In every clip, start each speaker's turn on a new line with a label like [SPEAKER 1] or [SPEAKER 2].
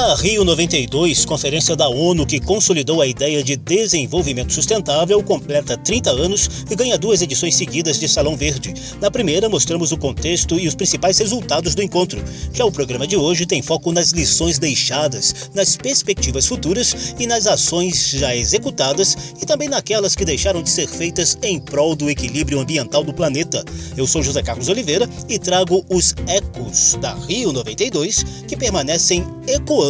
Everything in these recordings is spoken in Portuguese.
[SPEAKER 1] A Rio 92, conferência da ONU que consolidou a ideia de desenvolvimento sustentável, completa 30 anos e ganha duas edições seguidas de Salão Verde. Na primeira, mostramos o contexto e os principais resultados do encontro. Já o programa de hoje tem foco nas lições deixadas, nas perspectivas futuras e nas ações já executadas e também naquelas que deixaram de ser feitas em prol do equilíbrio ambiental do planeta. Eu sou José Carlos Oliveira e trago os ecos da Rio 92 que permanecem ecoando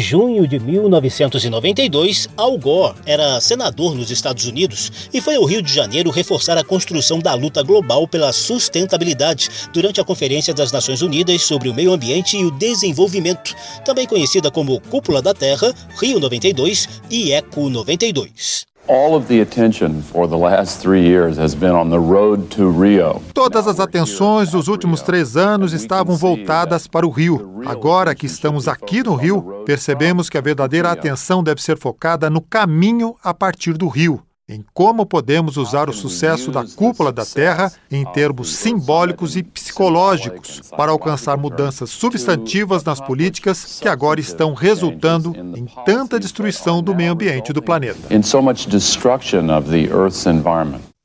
[SPEAKER 1] Junho de 1992, Al Gore era senador nos Estados Unidos e foi ao Rio de Janeiro reforçar a construção da luta global pela sustentabilidade durante a Conferência das Nações Unidas sobre o Meio Ambiente e o Desenvolvimento, também conhecida como Cúpula da Terra, Rio 92 e Eco 92.
[SPEAKER 2] Todas as atenções dos últimos três anos estavam voltadas para o Rio. Agora que estamos aqui no Rio, percebemos que a verdadeira atenção deve ser focada no caminho a partir do Rio em como podemos usar o sucesso da cúpula da Terra em termos simbólicos e psicológicos para alcançar mudanças substantivas nas políticas que agora estão resultando em tanta destruição do meio ambiente do planeta.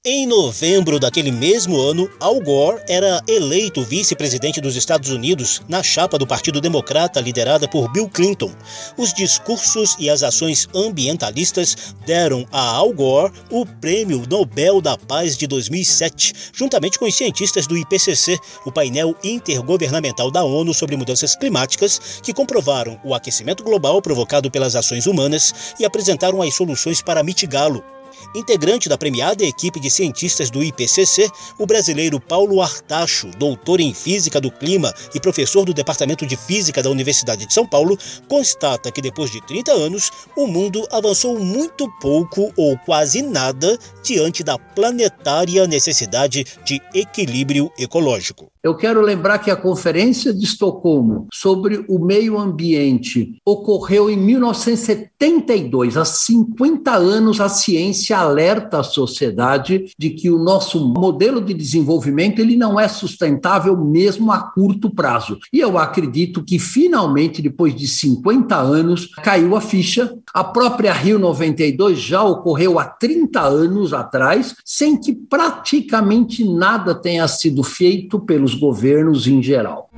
[SPEAKER 1] Em novembro daquele mesmo ano, Al Gore era eleito vice-presidente dos Estados Unidos na chapa do Partido Democrata liderada por Bill Clinton. Os discursos e as ações ambientalistas deram a Al Gore o Prêmio Nobel da Paz de 2007, juntamente com os cientistas do IPCC, o painel intergovernamental da ONU sobre mudanças climáticas, que comprovaram o aquecimento global provocado pelas ações humanas e apresentaram as soluções para mitigá-lo. Integrante da premiada equipe de cientistas do IPCC, o brasileiro Paulo Artacho, doutor em Física do Clima e professor do Departamento de Física da Universidade de São Paulo, constata que depois de 30 anos, o mundo avançou muito pouco ou quase nada diante da planetária necessidade de equilíbrio ecológico.
[SPEAKER 3] Eu quero lembrar que a Conferência de Estocolmo sobre o Meio Ambiente ocorreu em 1972. Há 50 anos, a ciência alerta a sociedade de que o nosso modelo de desenvolvimento ele não é sustentável mesmo a curto prazo. E eu acredito que, finalmente, depois de 50 anos, caiu a ficha. A própria Rio 92 já ocorreu há 30 anos atrás, sem que praticamente nada tenha sido feito pelos governos em geral.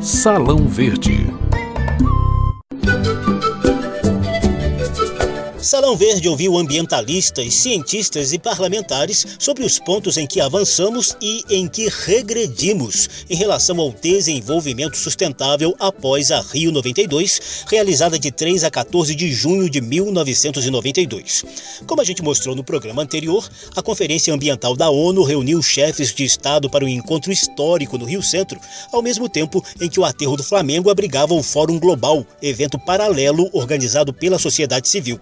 [SPEAKER 4] Salão Verde.
[SPEAKER 1] Salão Verde ouviu ambientalistas, cientistas e parlamentares sobre os pontos em que avançamos e em que regredimos em relação ao desenvolvimento sustentável após a Rio 92, realizada de 3 a 14 de junho de 1992. Como a gente mostrou no programa anterior, a Conferência Ambiental da ONU reuniu chefes de Estado para um encontro histórico no Rio Centro, ao mesmo tempo em que o Aterro do Flamengo abrigava o Fórum Global, evento paralelo organizado pela sociedade civil.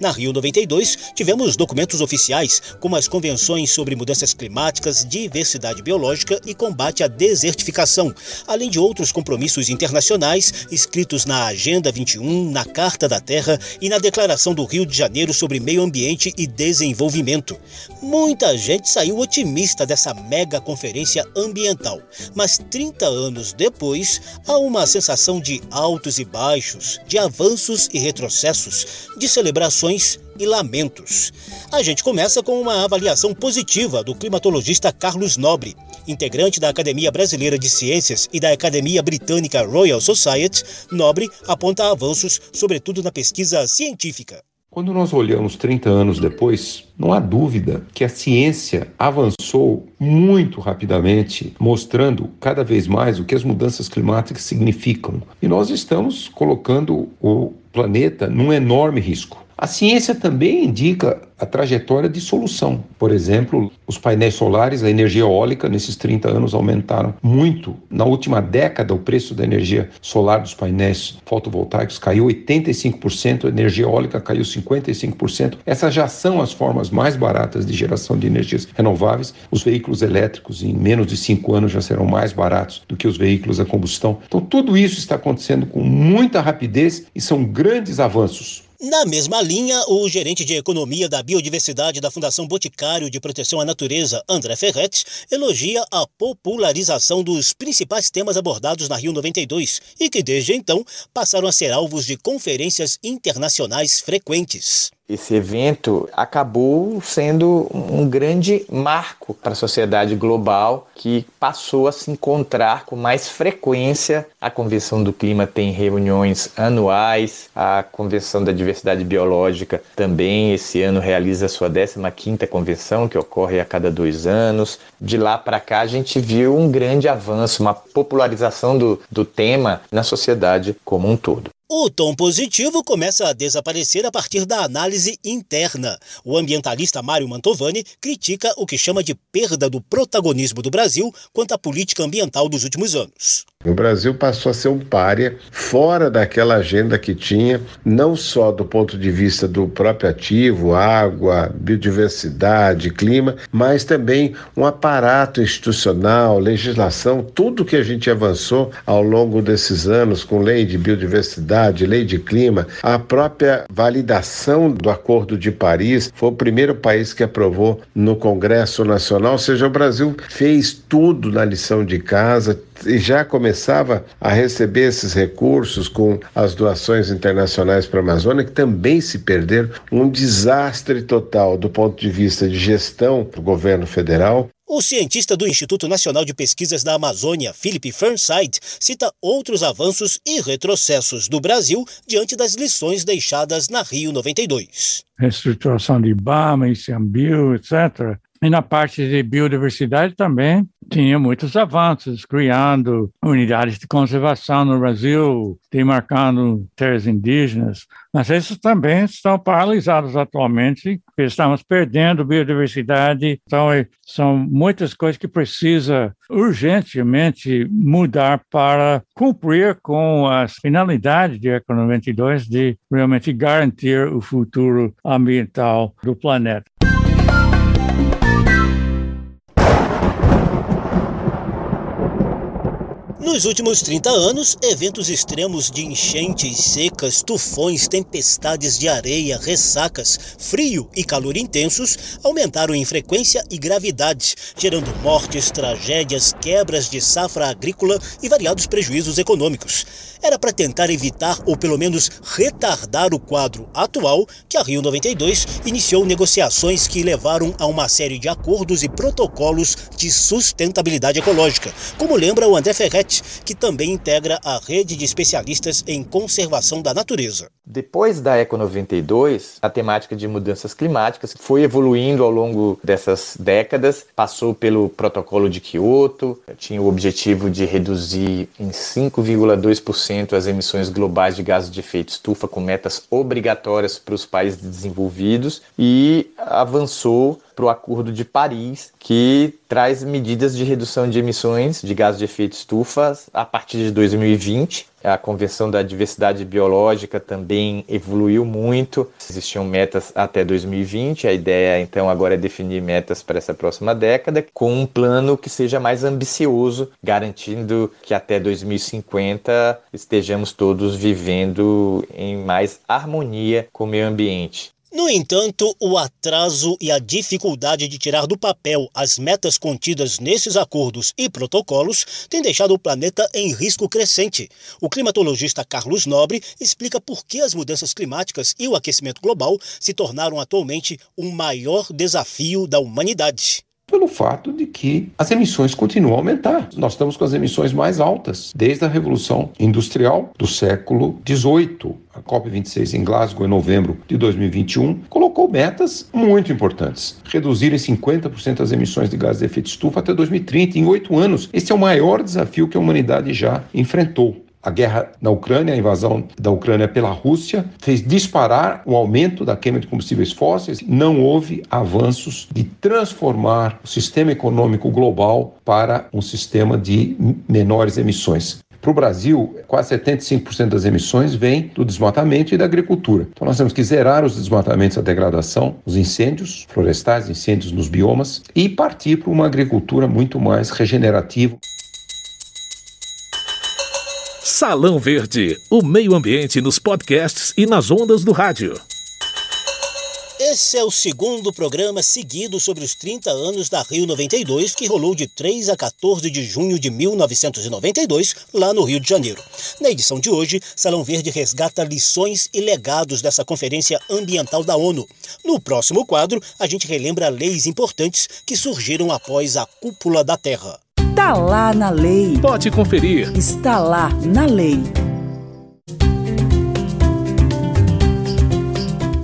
[SPEAKER 1] Na Rio 92, tivemos documentos oficiais, como as convenções sobre mudanças climáticas, diversidade biológica e combate à desertificação, além de outros compromissos internacionais escritos na Agenda 21, na Carta da Terra e na Declaração do Rio de Janeiro sobre Meio Ambiente e Desenvolvimento. Muita gente saiu otimista dessa mega conferência ambiental, mas 30 anos depois, há uma sensação de altos e baixos, de avanços e retrocessos, de celebrações e lamentos. A gente começa com uma avaliação positiva do climatologista Carlos Nobre, integrante da Academia Brasileira de Ciências e da Academia Britânica Royal Society. Nobre aponta avanços, sobretudo na pesquisa científica.
[SPEAKER 5] Quando nós olhamos 30 anos depois, não há dúvida que a ciência avançou muito rapidamente, mostrando cada vez mais o que as mudanças climáticas significam. E nós estamos colocando o planeta num enorme risco. A ciência também indica a trajetória de solução. Por exemplo, os painéis solares, a energia eólica, nesses 30 anos aumentaram muito. Na última década, o preço da energia solar dos painéis fotovoltaicos caiu 85%, a energia eólica caiu 55%. Essas já são as formas mais baratas de geração de energias renováveis. Os veículos elétricos, em menos de cinco anos, já serão mais baratos do que os veículos a combustão. Então, tudo isso está acontecendo com muita rapidez e são grandes avanços.
[SPEAKER 1] Na mesma linha, o gerente de Economia da Biodiversidade da Fundação Boticário de Proteção à Natureza, André Ferretti, elogia a popularização dos principais temas abordados na Rio 92 e que, desde então, passaram a ser alvos de conferências internacionais frequentes.
[SPEAKER 6] Esse evento acabou sendo um grande marco para a sociedade global que passou a se encontrar com mais frequência. A Convenção do Clima tem reuniões anuais, a Convenção da Diversidade Biológica também esse ano realiza a sua 15ª convenção, que ocorre a cada dois anos. De lá para cá a gente viu um grande avanço, uma popularização do, do tema na sociedade como um todo.
[SPEAKER 1] O tom positivo começa a desaparecer a partir da análise interna. O ambientalista Mário Mantovani critica o que chama de perda do protagonismo do Brasil quanto à política ambiental dos últimos anos.
[SPEAKER 7] O Brasil passou a ser um párea fora daquela agenda que tinha, não só do ponto de vista do próprio ativo, água, biodiversidade, clima, mas também um aparato institucional, legislação, tudo que a gente avançou ao longo desses anos com lei de biodiversidade, lei de clima, a própria validação do Acordo de Paris, foi o primeiro país que aprovou no Congresso Nacional, ou seja, o Brasil fez tudo na lição de casa, e já começava a receber esses recursos com as doações internacionais para a Amazônia, que também se perderam. Um desastre total do ponto de vista de gestão do governo federal.
[SPEAKER 1] O cientista do Instituto Nacional de Pesquisas da Amazônia, Philip Fernside, cita outros avanços e retrocessos do Brasil diante das lições deixadas na Rio 92.
[SPEAKER 8] Reestruturação de IBAMA, ICMBio, etc. E na parte de biodiversidade também tinha muitos avanços, criando unidades de conservação no Brasil, demarcando terras indígenas, mas esses também estão paralisados atualmente, estamos perdendo biodiversidade, então é, são muitas coisas que precisa urgentemente mudar para cumprir com as finalidades de Eco 92 de realmente garantir o futuro ambiental do planeta.
[SPEAKER 1] Nos últimos 30 anos, eventos extremos de enchentes, secas, tufões, tempestades de areia, ressacas, frio e calor intensos aumentaram em frequência e gravidade, gerando mortes, tragédias, quebras de safra agrícola e variados prejuízos econômicos. Era para tentar evitar ou pelo menos retardar o quadro atual que a Rio 92 iniciou negociações que levaram a uma série de acordos e protocolos de sustentabilidade ecológica, como lembra o André Ferretti que também integra a rede de especialistas em conservação da natureza.
[SPEAKER 6] Depois da Eco 92, a temática de mudanças climáticas foi evoluindo ao longo dessas décadas, passou pelo protocolo de Kyoto, tinha o objetivo de reduzir em 5,2% as emissões globais de gases de efeito estufa com metas obrigatórias para os países desenvolvidos e avançou para o Acordo de Paris, que traz medidas de redução de emissões de gases de efeito estufa a partir de 2020. A Convenção da Diversidade Biológica também evoluiu muito. Existiam metas até 2020. A ideia, então, agora é definir metas para essa próxima década, com um plano que seja mais ambicioso, garantindo que até 2050 estejamos todos vivendo em mais harmonia com o meio ambiente.
[SPEAKER 1] No entanto, o atraso e a dificuldade de tirar do papel as metas contidas nesses acordos e protocolos têm deixado o planeta em risco crescente. O climatologista Carlos Nobre explica por que as mudanças climáticas e o aquecimento global se tornaram atualmente um maior desafio da humanidade
[SPEAKER 5] pelo fato de que as emissões continuam a aumentar. Nós estamos com as emissões mais altas desde a Revolução Industrial do século XVIII. A COP26 em Glasgow, em novembro de 2021, colocou metas muito importantes. Reduzir em 50% as emissões de gases de efeito estufa até 2030, em oito anos. Esse é o maior desafio que a humanidade já enfrentou. A guerra na Ucrânia, a invasão da Ucrânia pela Rússia, fez disparar o aumento da queima de combustíveis fósseis. Não houve avanços de transformar o sistema econômico global para um sistema de menores emissões. Para o Brasil, quase 75% das emissões vêm do desmatamento e da agricultura. Então, nós temos que zerar os desmatamentos, a degradação, os incêndios florestais, incêndios nos biomas e partir para uma agricultura muito mais regenerativa.
[SPEAKER 4] Salão Verde, o meio ambiente nos podcasts e nas ondas do rádio.
[SPEAKER 1] Esse é o segundo programa seguido sobre os 30 anos da Rio 92, que rolou de 3 a 14 de junho de 1992, lá no Rio de Janeiro. Na edição de hoje, Salão Verde resgata lições e legados dessa Conferência Ambiental da ONU. No próximo quadro, a gente relembra leis importantes que surgiram após a Cúpula da Terra.
[SPEAKER 9] Está lá na lei.
[SPEAKER 4] Pode conferir.
[SPEAKER 9] Está lá na lei.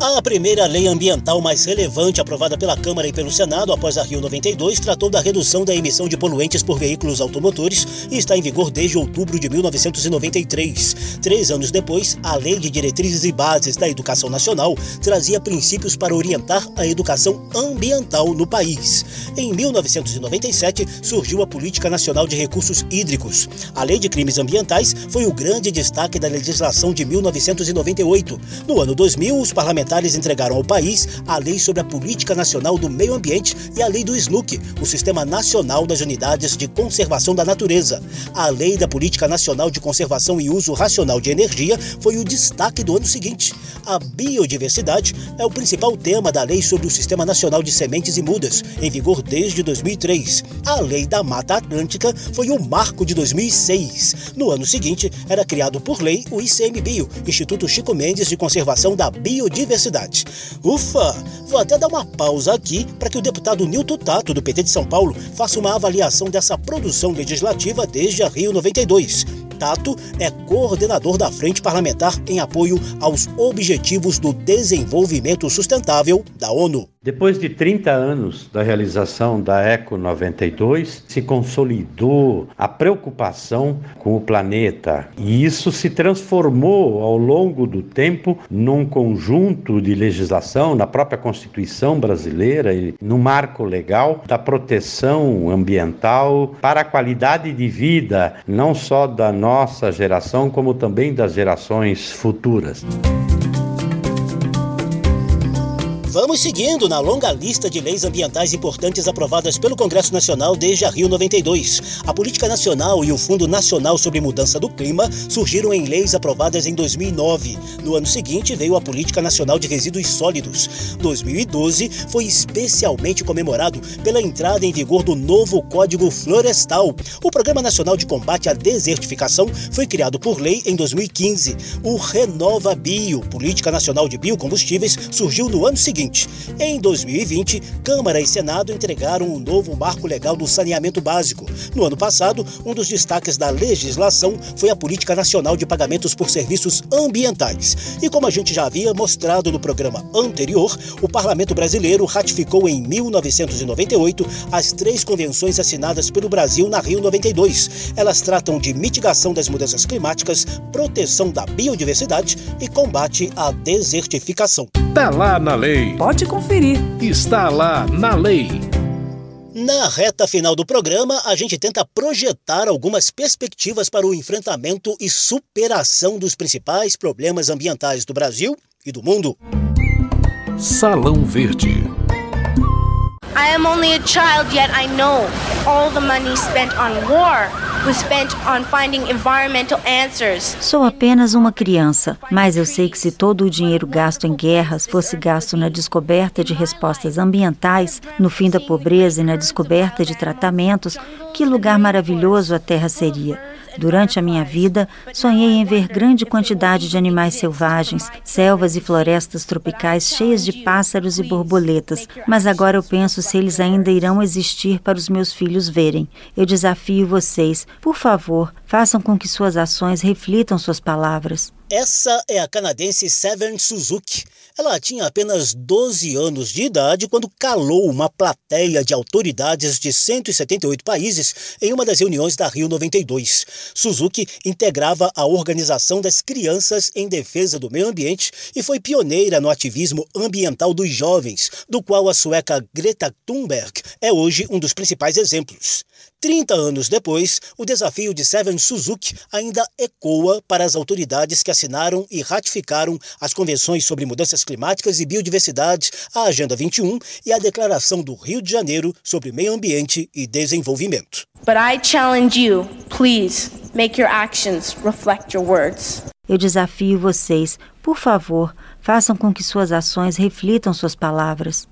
[SPEAKER 1] A primeira lei ambiental mais relevante aprovada pela Câmara e pelo Senado após a Rio 92 tratou da redução da emissão de poluentes por veículos automotores e está em vigor desde outubro de 1993. Três anos depois, a Lei de Diretrizes e Bases da Educação Nacional trazia princípios para orientar a educação ambiental no país. Em 1997, surgiu a Política Nacional de Recursos Hídricos. A Lei de Crimes Ambientais foi o grande destaque da legislação de 1998. No ano 2000, os parlamentares parlamentares entregaram ao país a Lei sobre a Política Nacional do Meio Ambiente e a Lei do SNUC, o Sistema Nacional das Unidades de Conservação da Natureza. A Lei da Política Nacional de Conservação e Uso Racional de Energia foi o destaque do ano seguinte. A biodiversidade é o principal tema da Lei sobre o Sistema Nacional de Sementes e Mudas, em vigor desde 2003. A Lei da Mata Atlântica foi o marco de 2006. No ano seguinte, era criado por lei o ICMBio, Instituto Chico Mendes de Conservação da Biodiversidade cidade. Ufa! Vou até dar uma pausa aqui para que o deputado Nilton Tato, do PT de São Paulo, faça uma avaliação dessa produção legislativa desde a Rio 92. Tato é coordenador da Frente Parlamentar em apoio aos Objetivos do Desenvolvimento Sustentável da ONU.
[SPEAKER 10] Depois de 30 anos da realização da Eco 92, se consolidou a preocupação com o planeta e isso se transformou ao longo do tempo num conjunto de legislação na própria Constituição brasileira e no marco legal da proteção ambiental para a qualidade de vida não só da nossa geração como também das gerações futuras.
[SPEAKER 1] Vamos seguindo na longa lista de leis ambientais importantes aprovadas pelo Congresso Nacional desde a Rio 92. A Política Nacional e o Fundo Nacional sobre Mudança do Clima surgiram em leis aprovadas em 2009. No ano seguinte veio a Política Nacional de Resíduos Sólidos. 2012 foi especialmente comemorado pela entrada em vigor do novo Código Florestal. O Programa Nacional de Combate à Desertificação foi criado por lei em 2015. O Renova Bio, Política Nacional de Biocombustíveis, surgiu no ano seguinte seguinte: em 2020, Câmara e Senado entregaram um novo marco legal do saneamento básico. No ano passado, um dos destaques da legislação foi a Política Nacional de Pagamentos por Serviços Ambientais. E como a gente já havia mostrado no programa anterior, o Parlamento Brasileiro ratificou em 1998 as três convenções assinadas pelo Brasil na Rio 92. Elas tratam de mitigação das mudanças climáticas, proteção da biodiversidade e combate à desertificação.
[SPEAKER 4] Tá lá na lei.
[SPEAKER 9] Pode conferir.
[SPEAKER 4] Está lá na lei.
[SPEAKER 1] Na reta final do programa, a gente tenta projetar algumas perspectivas para o enfrentamento e superação dos principais problemas ambientais do Brasil e do mundo.
[SPEAKER 4] Salão Verde.
[SPEAKER 11] I am only a child, yet I know all the money spent on war
[SPEAKER 12] Sou apenas uma criança, mas eu sei que se todo o dinheiro gasto em guerras fosse gasto na descoberta de respostas ambientais, no fim da pobreza e na descoberta de tratamentos, que lugar maravilhoso a Terra seria. Durante a minha vida, sonhei em ver grande quantidade de animais selvagens, selvas e florestas tropicais cheias de pássaros e borboletas, mas agora eu penso se eles ainda irão existir para os meus filhos verem. Eu desafio vocês, por favor, façam com que suas ações reflitam suas palavras.
[SPEAKER 1] Essa é a canadense Seven Suzuki. Ela tinha apenas 12 anos de idade quando calou uma plateia de autoridades de 178 países em uma das reuniões da Rio 92. Suzuki integrava a Organização das Crianças em Defesa do Meio Ambiente e foi pioneira no ativismo ambiental dos jovens, do qual a sueca Greta Thunberg é hoje um dos principais exemplos. 30 anos depois, o desafio de Seven Suzuki ainda ecoa para as autoridades que assinaram e ratificaram as convenções sobre mudanças climáticas e biodiversidade, a Agenda 21 e a Declaração do Rio de Janeiro sobre Meio Ambiente e Desenvolvimento.
[SPEAKER 11] But I challenge you, please make your actions reflect your words.
[SPEAKER 12] Eu desafio vocês, por favor, façam com que suas ações reflitam suas palavras.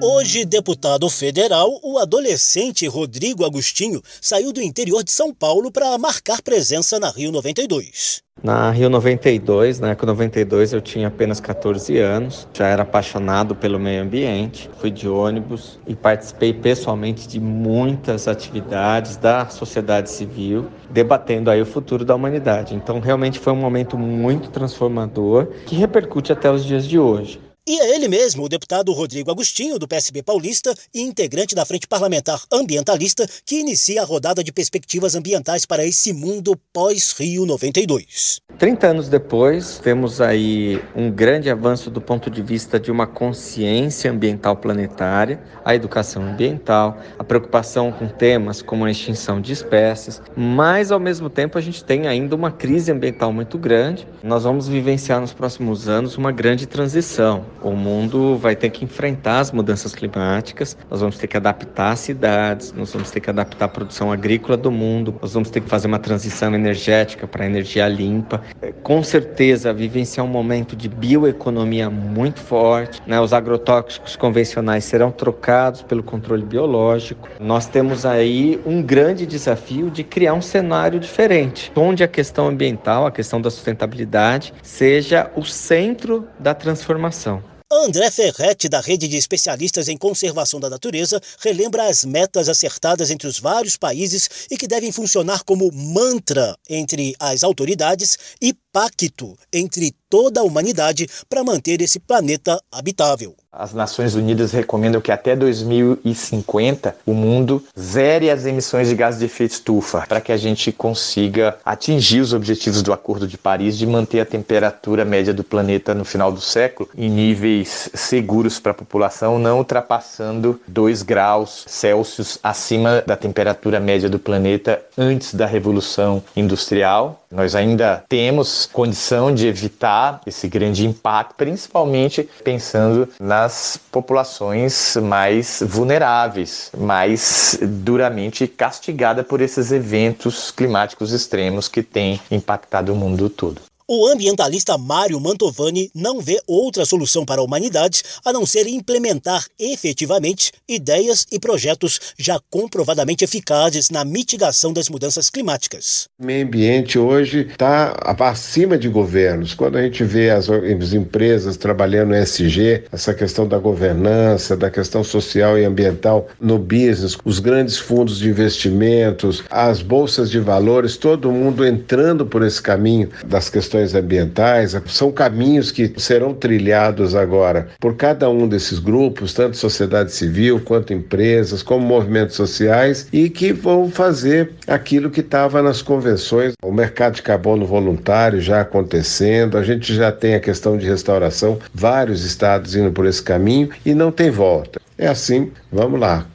[SPEAKER 1] Hoje, deputado federal, o adolescente Rodrigo Agostinho saiu do interior de São Paulo para marcar presença na Rio 92.
[SPEAKER 6] Na Rio 92, na Eco 92, eu tinha apenas 14 anos, já era apaixonado pelo meio ambiente, fui de ônibus e participei pessoalmente de muitas atividades da sociedade civil, debatendo aí o futuro da humanidade. Então, realmente foi um momento muito transformador que repercute até os dias de hoje.
[SPEAKER 1] E é ele mesmo, o deputado Rodrigo Agostinho, do PSB paulista e integrante da Frente Parlamentar Ambientalista, que inicia a rodada de perspectivas ambientais para esse mundo pós-Rio 92.
[SPEAKER 6] 30 anos depois, temos aí um grande avanço do ponto de vista de uma consciência ambiental planetária, a educação ambiental, a preocupação com temas como a extinção de espécies, mas ao mesmo tempo a gente tem ainda uma crise ambiental muito grande. Nós vamos vivenciar nos próximos anos uma grande transição o mundo vai ter que enfrentar as mudanças climáticas, nós vamos ter que adaptar as cidades, nós vamos ter que adaptar a produção agrícola do mundo, nós vamos ter que fazer uma transição energética para energia limpa. É, com certeza, vivenciar um momento de bioeconomia muito forte, né? os agrotóxicos convencionais serão trocados pelo controle biológico. Nós temos aí um grande desafio de criar um cenário diferente, onde a questão ambiental, a questão da sustentabilidade, seja o centro da transformação.
[SPEAKER 1] André Ferretti, da Rede de Especialistas em Conservação da Natureza, relembra as metas acertadas entre os vários países e que devem funcionar como mantra entre as autoridades e pacto entre toda a humanidade para manter esse planeta habitável.
[SPEAKER 6] As Nações Unidas recomendam que até 2050 o mundo zere as emissões de gases de efeito estufa, para que a gente consiga atingir os objetivos do Acordo de Paris de manter a temperatura média do planeta no final do século em níveis seguros para a população, não ultrapassando 2 graus Celsius acima da temperatura média do planeta antes da Revolução Industrial. Nós ainda temos condição de evitar esse grande impacto, principalmente pensando nas populações mais vulneráveis, mais duramente castigadas por esses eventos climáticos extremos que têm impactado o mundo todo.
[SPEAKER 1] O ambientalista Mário Mantovani não vê outra solução para a humanidade a não ser implementar efetivamente ideias e projetos já comprovadamente eficazes na mitigação das mudanças climáticas.
[SPEAKER 7] O meio ambiente hoje está acima de governos. Quando a gente vê as, as empresas trabalhando no SG, essa questão da governança, da questão social e ambiental no business, os grandes fundos de investimentos, as bolsas de valores, todo mundo entrando por esse caminho das questões questões ambientais, são caminhos que serão trilhados agora por cada um desses grupos, tanto sociedade civil quanto empresas, como movimentos sociais, e que vão fazer aquilo que estava nas convenções. O mercado de carbono voluntário já acontecendo, a gente já tem a questão de restauração, vários estados indo por esse caminho e não tem volta. É assim, vamos lá.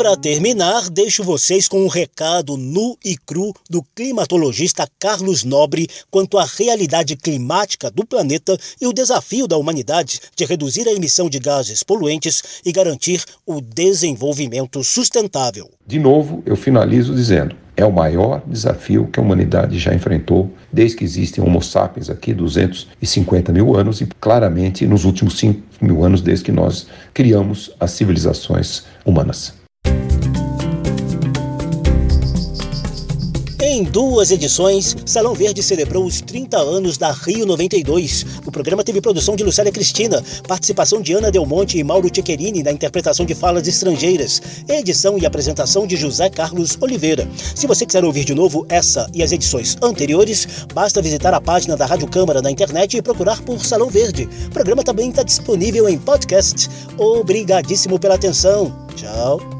[SPEAKER 1] Para terminar, deixo vocês com um recado nu e cru do climatologista Carlos Nobre quanto à realidade climática do planeta e o desafio da humanidade de reduzir a emissão de gases poluentes e garantir o desenvolvimento sustentável.
[SPEAKER 5] De novo, eu finalizo dizendo: é o maior desafio que a humanidade já enfrentou desde que existem Homo sapiens aqui, 250 mil anos, e claramente nos últimos 5 mil anos, desde que nós criamos as civilizações humanas.
[SPEAKER 1] Em duas edições, Salão Verde celebrou os 30 anos da Rio 92. O programa teve produção de Lucélia Cristina, participação de Ana Del Monte e Mauro Tchequerini na interpretação de falas estrangeiras, edição e apresentação de José Carlos Oliveira. Se você quiser ouvir de novo essa e as edições anteriores, basta visitar a página da Rádio Câmara na internet e procurar por Salão Verde. O programa também está disponível em podcast. Obrigadíssimo pela atenção. Tchau.